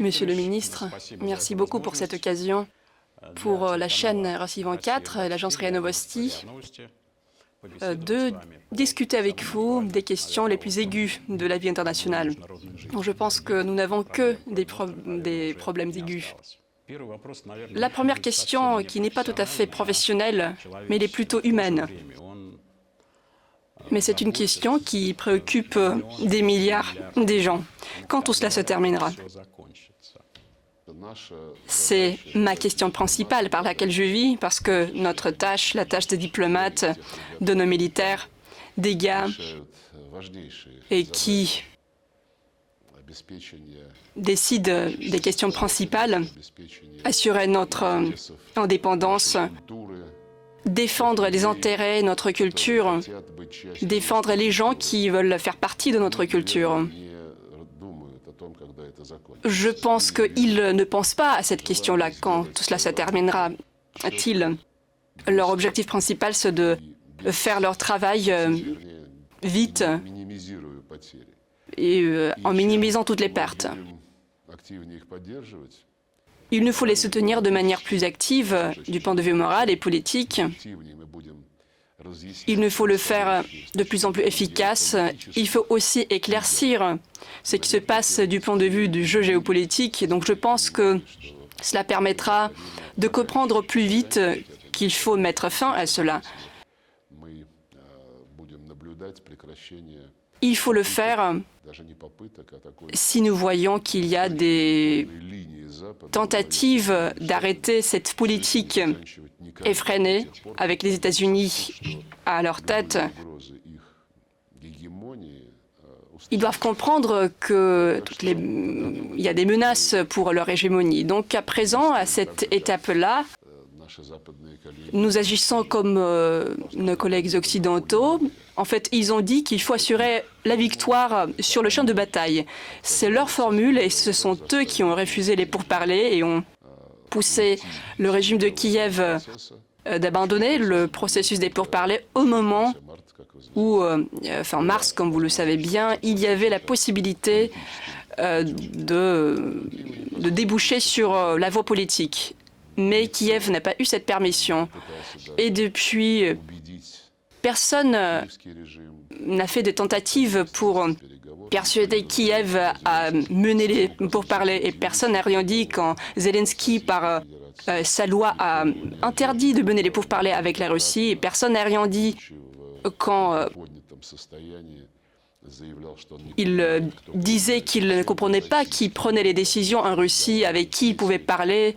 Monsieur le ministre, merci beaucoup pour cette occasion pour la chaîne Russie 24 et l'agence RIA Novosti euh, de discuter avec vous des questions les plus aiguës de la vie internationale. je pense que nous n'avons que des, des problèmes aigus. La première question, qui n'est pas tout à fait professionnelle, mais elle est plutôt humaine. Mais c'est une question qui préoccupe des milliards des gens. Quand tout cela se terminera? C'est ma question principale par laquelle je vis, parce que notre tâche, la tâche des diplomates, de nos militaires, des gars, et qui décident des questions principales, assurer notre indépendance, défendre les intérêts, notre culture, défendre les gens qui veulent faire partie de notre culture. Je pense qu'ils ne pensent pas à cette question-là quand tout cela se terminera-t-il. Leur objectif principal, c'est de faire leur travail euh, vite et euh, en minimisant toutes les pertes. Il nous faut les soutenir de manière plus active du point de vue moral et politique. Il nous faut le faire de plus en plus efficace. Il faut aussi éclaircir ce qui se passe du point de vue du jeu géopolitique. Donc je pense que cela permettra de comprendre plus vite qu'il faut mettre fin à cela. Il faut le faire si nous voyons qu'il y a des tentatives d'arrêter cette politique effrénée avec les États-Unis à leur tête. Ils doivent comprendre qu'il y a des menaces pour leur hégémonie. Donc à présent, à cette étape-là, nous agissons comme euh, nos collègues occidentaux. En fait, ils ont dit qu'il faut assurer la victoire sur le champ de bataille. C'est leur formule et ce sont eux qui ont refusé les pourparlers et ont poussé le régime de Kiev euh, d'abandonner le processus des pourparlers au moment où, euh, fin mars, comme vous le savez bien, il y avait la possibilité de, de déboucher sur la voie politique mais Kiev n'a pas eu cette permission. Et depuis, personne n'a fait de tentatives pour persuader Kiev à mener les pourparlers et personne n'a rien dit quand Zelensky, par euh, sa loi, a interdit de mener les pourparlers avec la Russie et personne n'a rien dit quand euh, il euh, disait qu'il ne comprenait pas qui prenait les décisions en Russie, avec qui il pouvait parler.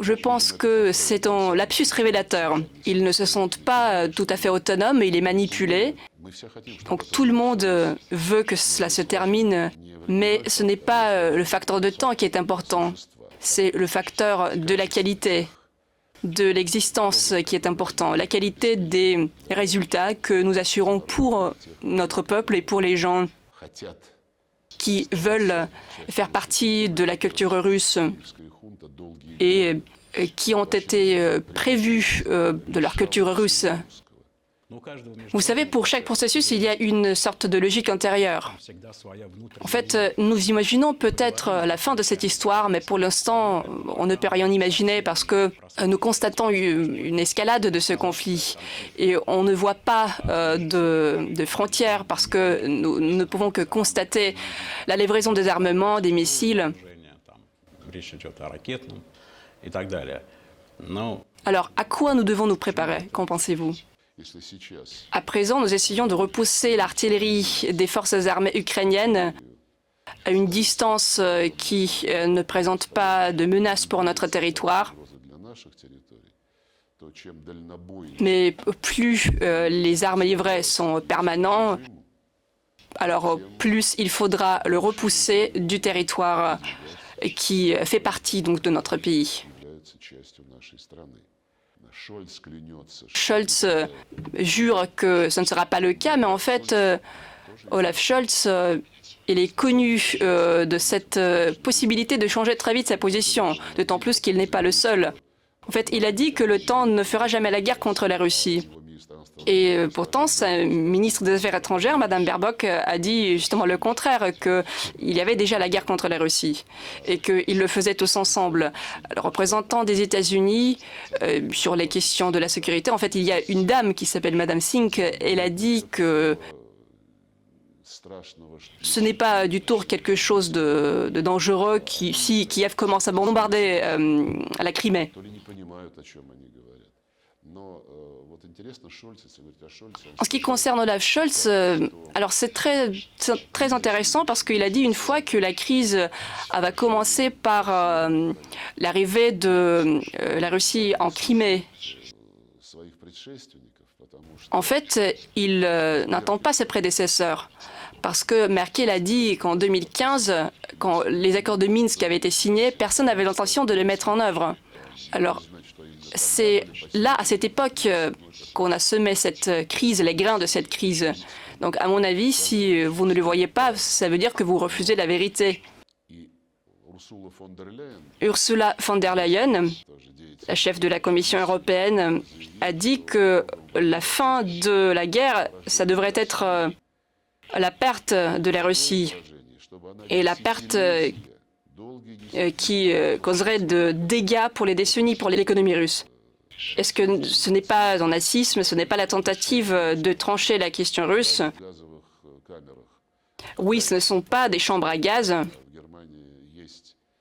Je pense que c'est un lapsus révélateur. Ils ne se sentent pas tout à fait autonomes, il est manipulé. Donc tout le monde veut que cela se termine, mais ce n'est pas euh, le facteur de temps qui est important, c'est le facteur de la qualité de l'existence qui est important, la qualité des résultats que nous assurons pour notre peuple et pour les gens qui veulent faire partie de la culture russe et qui ont été euh, prévus euh, de leur culture russe. Vous savez, pour chaque processus, il y a une sorte de logique intérieure. En fait, nous imaginons peut-être la fin de cette histoire, mais pour l'instant, on ne peut rien imaginer parce que nous constatons une escalade de ce conflit et on ne voit pas euh, de, de frontières parce que nous ne pouvons que constater la livraison des armements, des missiles. Alors, à quoi nous devons nous préparer? Qu'en pensez-vous? À présent, nous essayons de repousser l'artillerie des forces armées ukrainiennes à une distance euh, qui euh, ne présente pas de menace pour notre territoire. Mais plus euh, les armes livrées sont permanentes, alors plus il faudra le repousser du territoire qui fait partie donc de notre pays. Scholz euh, jure que ce ne sera pas le cas, mais en fait, euh, Olaf Scholz, euh, il est connu de cette possibilité de changer très vite sa position, d'autant plus qu'il n'est pas le seul. En fait, il a dit que le temps ne fera jamais la guerre contre la Russie. Et euh, pourtant, sa ministre des Affaires étrangères, Madame Baerbock, a dit justement le contraire, qu'il y avait déjà la guerre contre la Russie et qu'ils le faisaient tous ensemble. Le représentant des États-Unis euh, sur les questions de la sécurité, en fait, il y a une dame qui s'appelle Madame Sink. Elle a dit que ce n'est pas du tout quelque chose de, dangereux qui, si Kiev commence à bombarder euh, la Crimée. En ce qui concerne Olaf Scholz, euh, alors c'est très, très intéressant parce qu'il a dit une fois que la crise va commencer par euh, l'arrivée de la Russie en Crimée. En fait, il n'attend pas ses prédécesseurs. Parce que Merkel a dit qu'en 2015, quand les accords de Minsk avaient été signés, personne n'avait l'intention de les mettre en œuvre. Alors, c'est là, à cette époque, qu'on a semé cette crise, les grains de cette crise. Donc, à mon avis, si vous ne le voyez pas, ça veut dire que vous refusez la vérité. Ursula von der Leyen, la chef de la Commission européenne, a dit que la fin de la guerre, ça devrait être la perte de la Russie et la perte euh, qui euh, causerait de dégâts pour les décennies pour l'économie russe. Est-ce que ce n'est pas un nazisme, ce n'est pas la tentative de trancher la question russe? Oui, ce ne sont pas des chambres à gaz.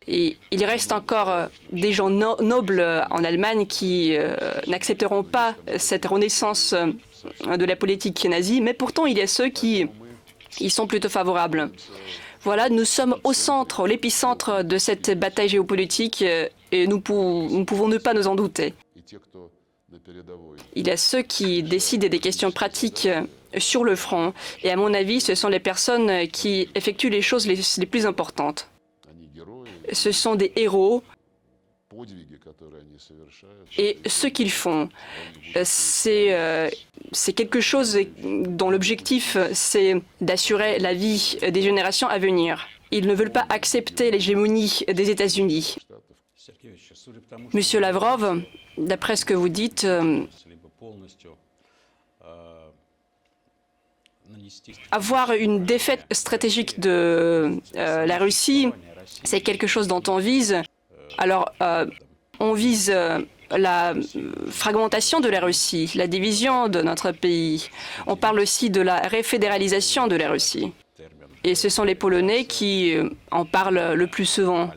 Et il reste encore euh, des gens nobles en Allemagne qui n'accepteront pas cette renaissance de la politique nazie, mais pourtant il y a ceux qui ils sont plutôt favorables. Voilà, nous sommes au centre, l'épicentre de cette bataille géopolitique euh, et nous, pouvons ne pas nous en douter. Il y a ceux qui décident des questions pratiques euh, sur le front et à mon avis, ce sont les personnes qui effectuent les choses les plus importantes. Ce sont des héros et ce qu'ils font, euh, euh, c'est quelque chose dont l'objectif, c'est d'assurer la vie des générations à venir. Ils ne veulent pas accepter l'hégémonie des États-Unis. Monsieur Lavrov, d'après ce que vous dites, euh, avoir une défaite stratégique de la Russie, c'est quelque chose dont on vise. Alors, on vise euh, la fragmentation de la Russie, la division de notre pays. On parle aussi de la réfédéralisation de la Russie. Et ce sont les Polonais qui euh, en parlent le plus souvent,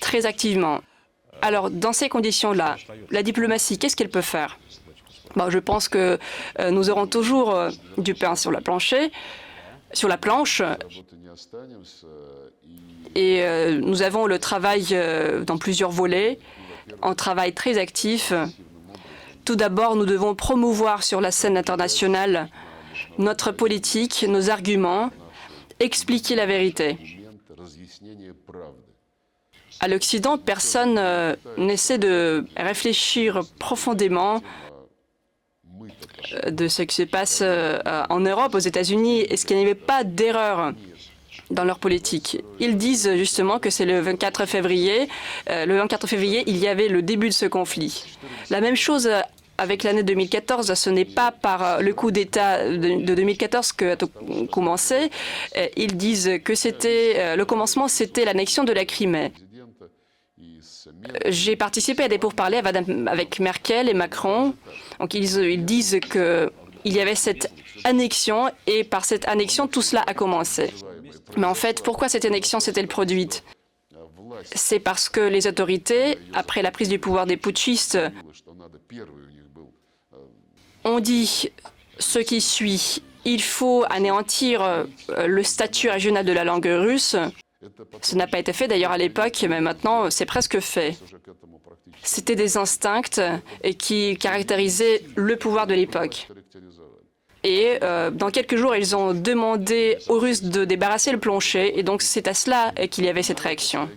très activement. Alors, dans ces conditions-là, la diplomatie, qu'est-ce qu'elle peut faire? Je pense que euh, nous aurons toujours du pain sur la planche, et euh, nous avons le travail euh, dans plusieurs volets, un travail très actif. Tout d'abord, nous devons promouvoir sur la scène internationale notre politique, nos arguments, expliquer la vérité. À l'Occident, personne euh, n'essaie de réfléchir profondément de ce qui se passe en Europe, aux États-Unis. Est-ce qu'il n'y avait pas d'erreur dans leur politique. Ils disent justement que c'est le 24 février. Euh, le 24 février, il y avait le début de ce conflit. La même chose avec l'année 2014, ce n'est pas par le coup d'État de 2014 que a commencé. Euh, ils disent que c'était euh, le commencement, c'était l'annexion de la Crimée. J'ai participé à des pourparlers avec Merkel et Macron. Donc ils, ils disent que il y avait cette annexion et par cette annexion, tout cela a commencé. Mais en fait, pourquoi cette annexion s'est-elle produite? C'est parce que les autorités, après la prise du pouvoir des putschistes, ont dit ce qui suit. Il faut anéantir euh, le statut régional de la langue russe. Ce n'a pas été fait d'ailleurs à l'époque, mais maintenant c'est presque fait. C'était des instincts qui caractérisaient le pouvoir de l'époque. Et euh, dans quelques jours, ils ont demandé aux Russes de débarrasser le plancher. Et donc, c'est à cela qu'il y avait cette réaction.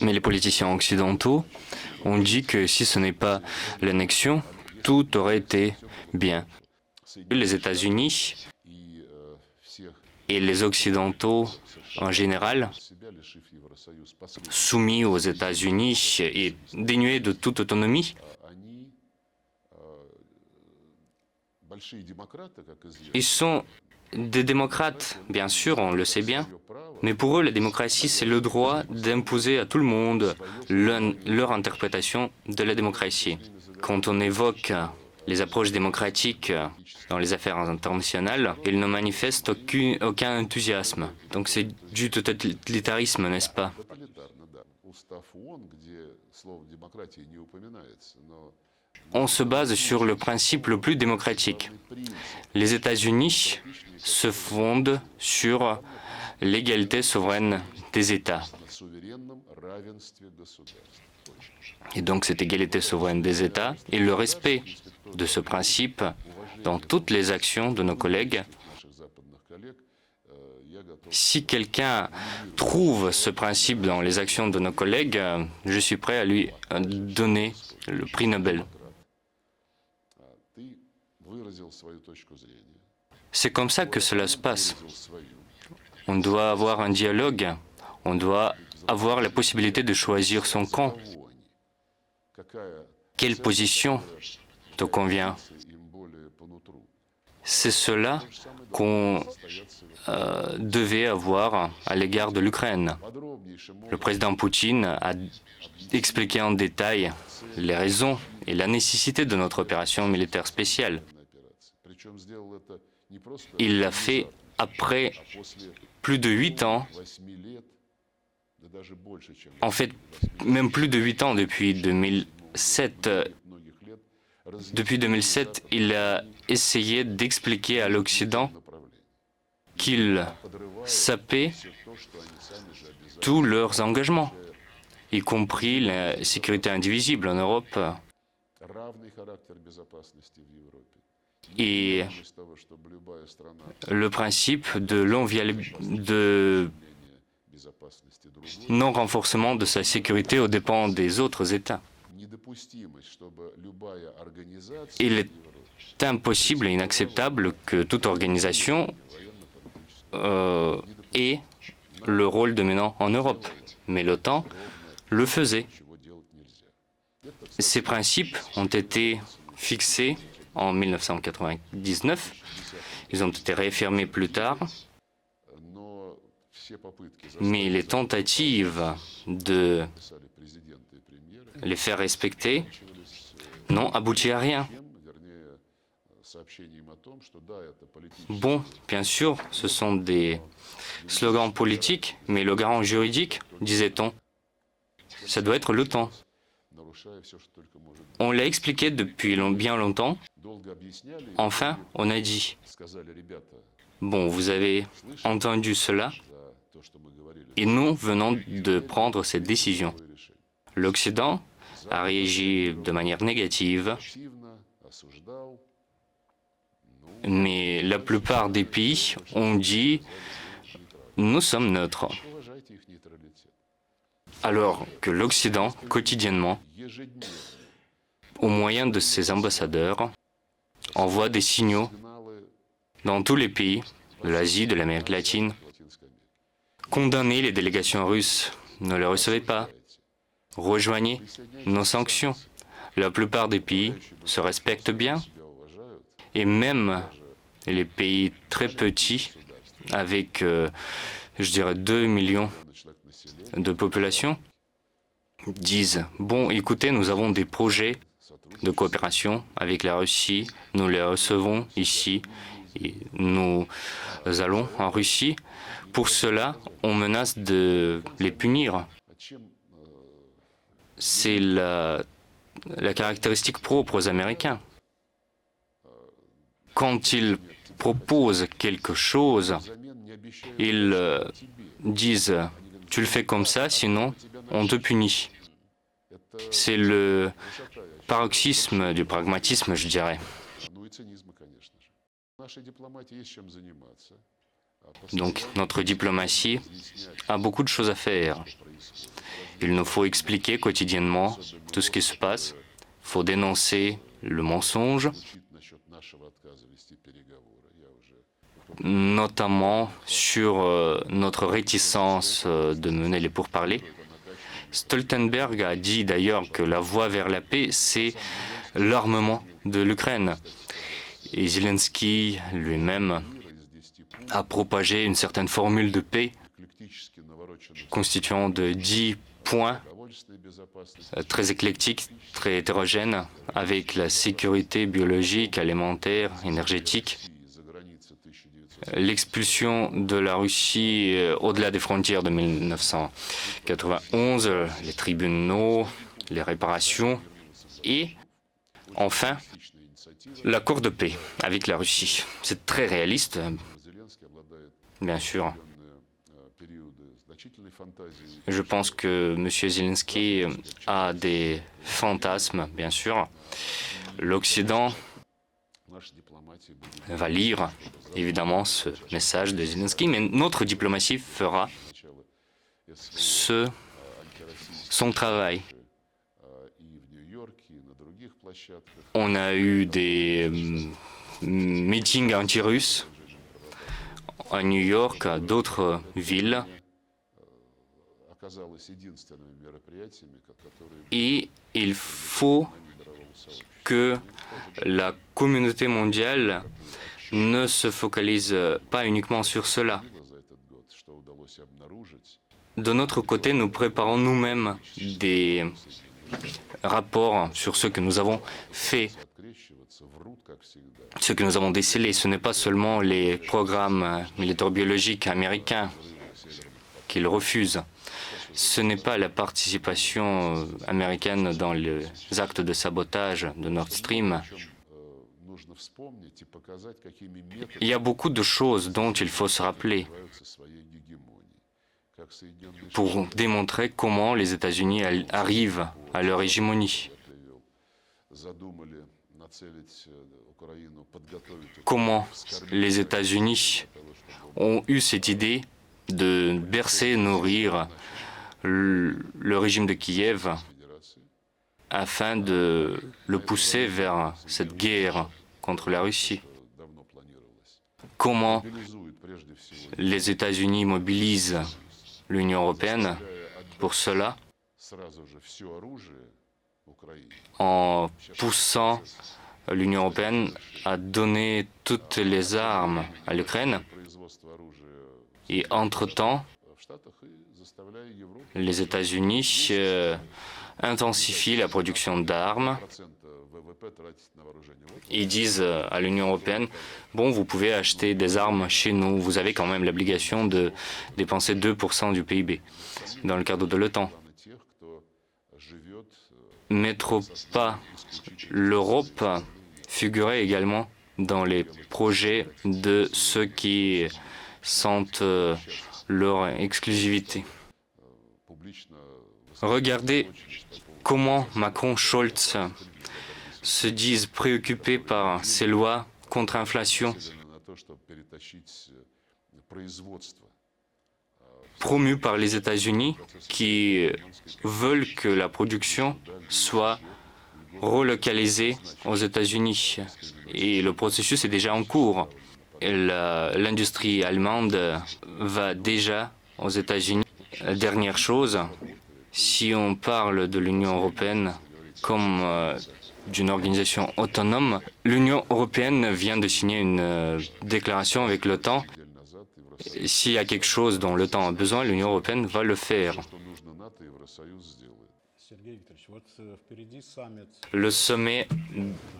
Mais les politiciens occidentaux ont dit que si ce n'est pas l'annexion, tout aurait été bien. Les États-Unis et les Occidentaux en général, soumis aux États-Unis et dénués de toute autonomie, ils sont des démocrates, bien sûr, on le sait bien, mais pour eux, la démocratie, c'est le droit d'imposer à tout le monde leur interprétation de la démocratie. Quand on évoque les approches démocratiques dans les affaires internationales, ils ne manifestent aucun, aucun enthousiasme. Donc c'est du totalitarisme, n'est-ce pas? On se base sur le principe le plus démocratique. Les États-Unis se fondent sur l'égalité souveraine des États. Et donc cette égalité souveraine des États et le respect de ce principe dans toutes les actions de nos collègues. Si quelqu'un trouve ce principe dans les actions de nos collègues, je suis prêt à lui donner le prix Nobel. C'est comme ça que cela se passe. On doit avoir un dialogue, on doit avoir la possibilité de choisir son camp. Quelle position te convient? C'est cela qu'on euh, devait avoir à l'égard de l'Ukraine. Le président Poutine a expliqué en détail les raisons et la nécessité de notre opération militaire spéciale. Il l'a fait après plus de huit ans, en fait même plus de huit ans depuis 2007. Depuis 2007, il a essayé d'expliquer à l'Occident qu'il sapait tous leurs engagements, y compris la sécurité indivisible en Europe et le principe de non-renforcement de sa sécurité aux dépens des autres États. Il est impossible et inacceptable que toute organisation euh, ait le rôle dominant en Europe. Mais l'OTAN le faisait. Ces principes ont été fixés en 1999. Ils ont été réaffirmés plus tard. Mais les tentatives de les faire respecter n'ont abouti à rien. Bon, bien sûr, ce sont des slogans politiques, mais le garant juridique, disait-on, ça doit être l'OTAN. On l'a expliqué depuis bien longtemps. Enfin, on a dit, bon, vous avez entendu cela, et nous venons de prendre cette décision. L'Occident a réagi de manière négative, mais la plupart des pays ont dit, nous sommes neutres. Alors que l'Occident, quotidiennement, au moyen de ses ambassadeurs, envoie des signaux dans tous les pays de l'Asie, de l'Amérique latine. Condamnez les délégations russes, ne les recevez pas. Rejoignez nos sanctions. La plupart des pays se respectent bien. Et même les pays très petits, avec, euh, je dirais, 2 millions de population, disent, bon, écoutez, nous avons des projets de coopération avec la Russie. Nous les recevons ici nous allons en Russie. Pour cela, on menace de les punir. C'est la, la caractéristique propre aux Américains. Quand ils proposent quelque chose, ils euh, disent tu le fais comme ça, sinon on te punit. C'est le paroxysme du pragmatisme, je dirais. Donc notre diplomatie a beaucoup de choses à faire. Il nous faut expliquer quotidiennement tout ce qui se passe. Il faut dénoncer le mensonge. Notamment sur euh, notre réticence euh, de mener les pourparlers. Stoltenberg a dit d'ailleurs que la voie vers la paix, c'est l'armement de l'Ukraine. Et Zelensky lui-même a propagé une certaine formule de paix constituant de dix points très éclectiques, très hétérogènes, avec la sécurité biologique, alimentaire, énergétique, l'expulsion de la Russie euh, au-delà des frontières de 1991, euh, les tribunaux, les réparations et enfin l'accord de paix avec la Russie. C'est très réaliste, bien sûr. Je pense que M. Zelensky a des fantasmes, bien sûr. L'Occident va lire évidemment ce message de Zelensky, mais notre diplomatie fera ce, son travail. On a eu des mm, meetings anti-russes à New York, à d'autres villes. Et il faut que la communauté mondiale ne se focalise pas uniquement sur cela. De notre côté, nous préparons nous-mêmes des rapports sur ce que nous avons fait, ce que nous avons décelé. Ce n'est pas seulement les programmes militaires biologiques américains qu'ils refusent. Ce n'est pas la participation américaine dans les actes de sabotage de Nord Stream. Il y a beaucoup de choses dont il faut se rappeler pour démontrer comment les États-Unis arrivent à leur hégémonie. Comment les États-Unis ont eu cette idée de bercer, nourrir le régime de Kiev afin de le pousser vers cette guerre contre la Russie. Comment les États-Unis mobilisent l'Union européenne pour cela? En poussant l'Union européenne à donner toutes les armes à l'Ukraine. Et entre-temps, les États-Unis euh, intensifient la production d'armes. Ils disent euh, à l'Union européenne, bon, vous pouvez acheter des armes chez nous, vous avez quand même l'obligation de dépenser 2% du PIB dans le cadre de l'OTAN. Mais trop pas l'Europe figurait également dans les projets de ceux qui sentent euh, leur exclusivité. Regardez comment Macron-Scholz se disent préoccupés par ces lois contre inflation promues par les États-Unis qui veulent que la production soit relocalisée aux États-Unis. Et le processus est déjà en cours. L'industrie allemande va déjà aux États-Unis. Dernière chose, si on parle de l'Union européenne comme euh, d'une organisation autonome, l'Union européenne vient de signer une euh, déclaration avec l'OTAN. S'il y a quelque chose dont l'OTAN a besoin, l'Union européenne va le faire. Le sommet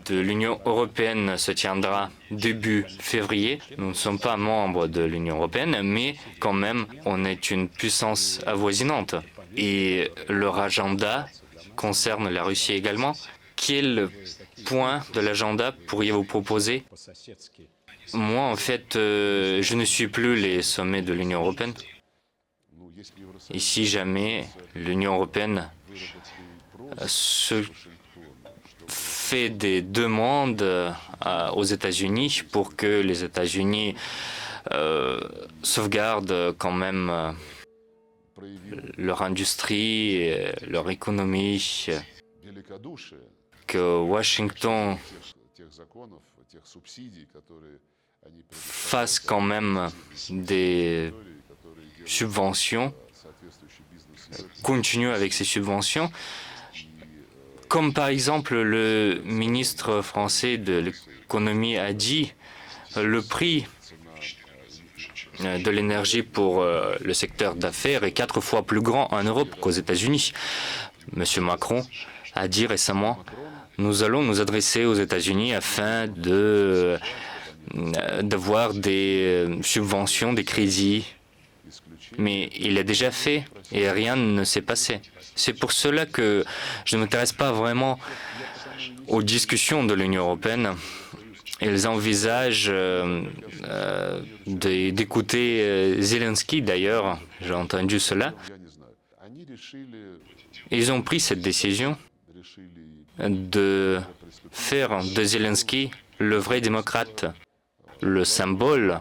de l'Union européenne se tiendra début février. Nous ne sommes pas membres de l'Union européenne, mais quand même, on est une puissance avoisinante. Et leur agenda concerne la Russie également. Quel point de l'agenda pourriez-vous proposer? Moi, en fait, euh, je ne suis plus les sommets de l'Union européenne. Et si jamais l'Union européenne se fait des demandes euh, aux États-Unis pour que les États-Unis euh, sauvegardent quand même euh, leur industrie, leur économie, que Washington fassent quand même des subventions, continuent avec ces subventions, comme par exemple le ministre français de l'économie a dit, le prix de l'énergie pour euh, le secteur d'affaires est quatre fois plus grand en Europe qu'aux États-Unis. Monsieur Macron a dit récemment, nous allons nous adresser aux États-Unis afin euh, d'avoir des euh, subventions, des crédits. Mais il l'a déjà fait et rien ne s'est passé. C'est pour cela que je ne m'intéresse pas vraiment aux discussions de l'Union européenne. Ils envisagent euh, d'écouter Zelensky, d'ailleurs, j'ai entendu cela. Ils ont pris cette décision de faire de Zelensky le vrai démocrate le symbole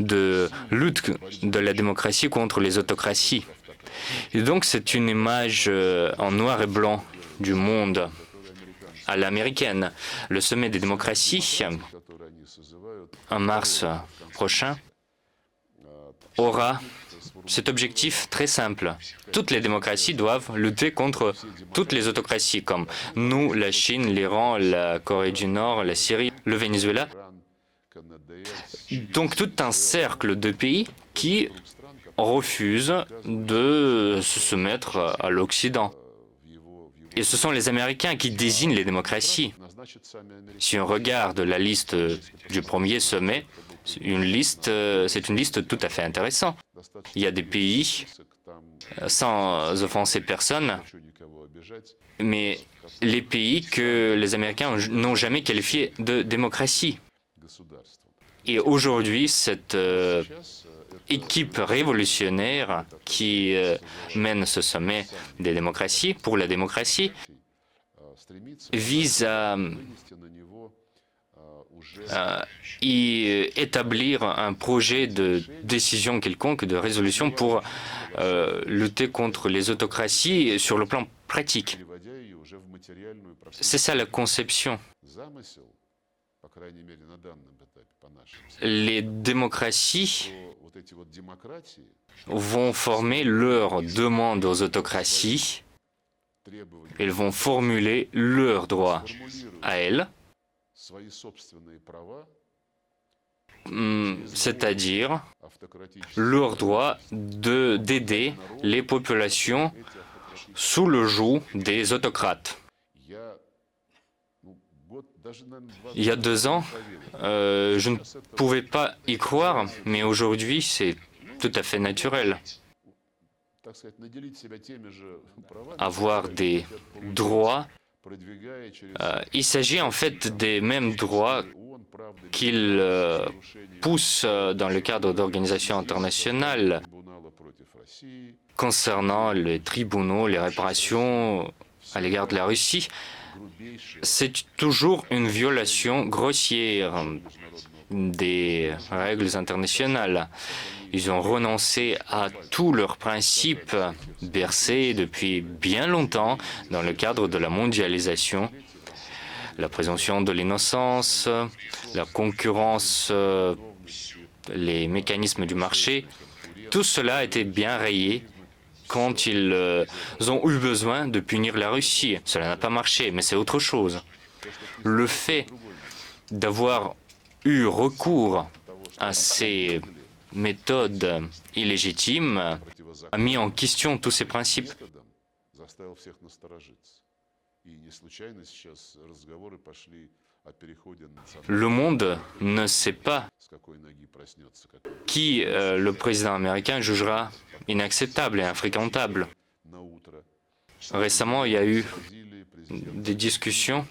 de lutte de la démocratie contre les autocraties. Et donc c'est une image euh, en noir et blanc du monde à l'américaine. Le sommet des démocraties, en mars prochain, aura cet objectif très simple. Toutes les démocraties doivent lutter contre toutes les autocraties, comme nous, la Chine, l'Iran, la Corée du Nord, la Syrie, le Venezuela. Donc tout un cercle de pays qui refusent de se soumettre à l'Occident. Et ce sont les Américains qui désignent les démocraties. Si on regarde la liste du premier sommet, une liste, c'est une liste tout à fait intéressante. Il y a des pays, sans offenser personne, mais les pays que les Américains n'ont jamais qualifiés de démocratie. Et aujourd'hui, cette euh, équipe révolutionnaire qui euh, mène ce sommet des démocraties pour la démocratie vise à, y établir un projet de décision quelconque, de résolution pour euh, lutter contre les autocraties sur le plan pratique. C'est ça la conception les démocraties vont former leurs demandes aux autocraties, elles vont formuler leurs droits à elles, c'est-à-dire leur droit d'aider les populations sous le joug des autocrates. Il y a deux ans, euh, je ne pouvais pas y croire, mais aujourd'hui, c'est tout à fait naturel. Avoir des droits, euh, il s'agit en fait des mêmes droits qu'ils euh, poussent dans le cadre d'organisations internationales concernant les tribunaux, les réparations à l'égard de la Russie c'est toujours une violation grossière des règles internationales. Ils ont renoncé à tous leurs principes bercés depuis bien longtemps dans le cadre de la mondialisation. La présomption de l'innocence, la concurrence, les mécanismes du marché, tout cela a été bien rayé quand ils euh, ont eu besoin de punir la Russie. Cela n'a pas marché, mais c'est autre chose. Le fait d'avoir eu recours à ces méthodes illégitimes a mis en question tous ces principes. Le monde ne sait pas qui euh, le président américain jugera inacceptable et infréquentable. Récemment, il y a eu des discussions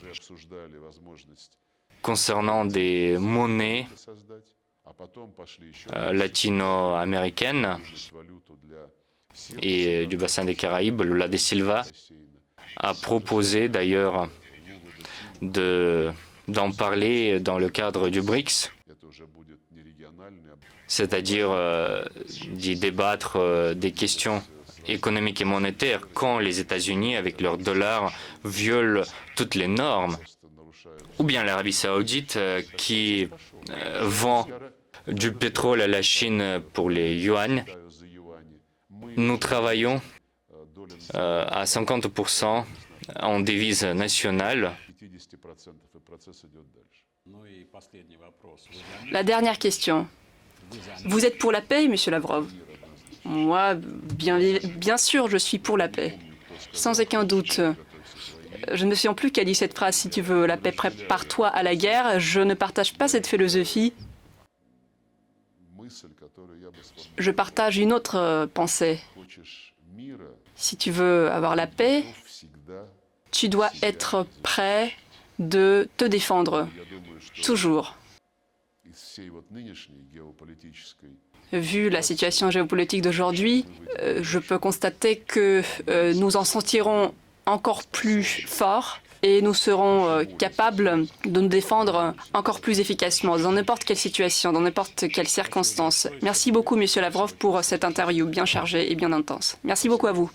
concernant des monnaies euh, latino-américaines et du bassin des Caraïbes. Lula de Silva a proposé d'ailleurs d'en parler dans le cadre du BRICS. C'est-à-dire euh, d'y débattre euh, des questions économiques et monétaires quand les États-Unis, avec leur dollar, violent toutes les normes, ou bien l'Arabie saoudite euh, qui vend du pétrole à la Chine pour les yuan, nous travaillons à 50% en devise nationale. La dernière question. Vous êtes pour la paix, Monsieur Lavrov? Moi, bien, bien sûr, je suis pour la paix. Sans aucun doute. Je ne me souviens plus qui a dit cette phrase, si tu veux la paix, prépare-toi à la guerre. Je ne partage pas cette philosophie. Je partage une autre euh, pensée. Si tu veux avoir la paix, tu dois être prêt de te défendre, toujours. Vu la situation géopolitique d'aujourd'hui, euh, je peux constater que euh, nous en sentirons encore plus fort et nous serons euh, capables de nous défendre encore plus efficacement dans n'importe quelle situation, dans n'importe quelle circonstance. Merci beaucoup, Monsieur Lavrov, pour cette interview bien chargée et bien intense. Merci beaucoup à vous.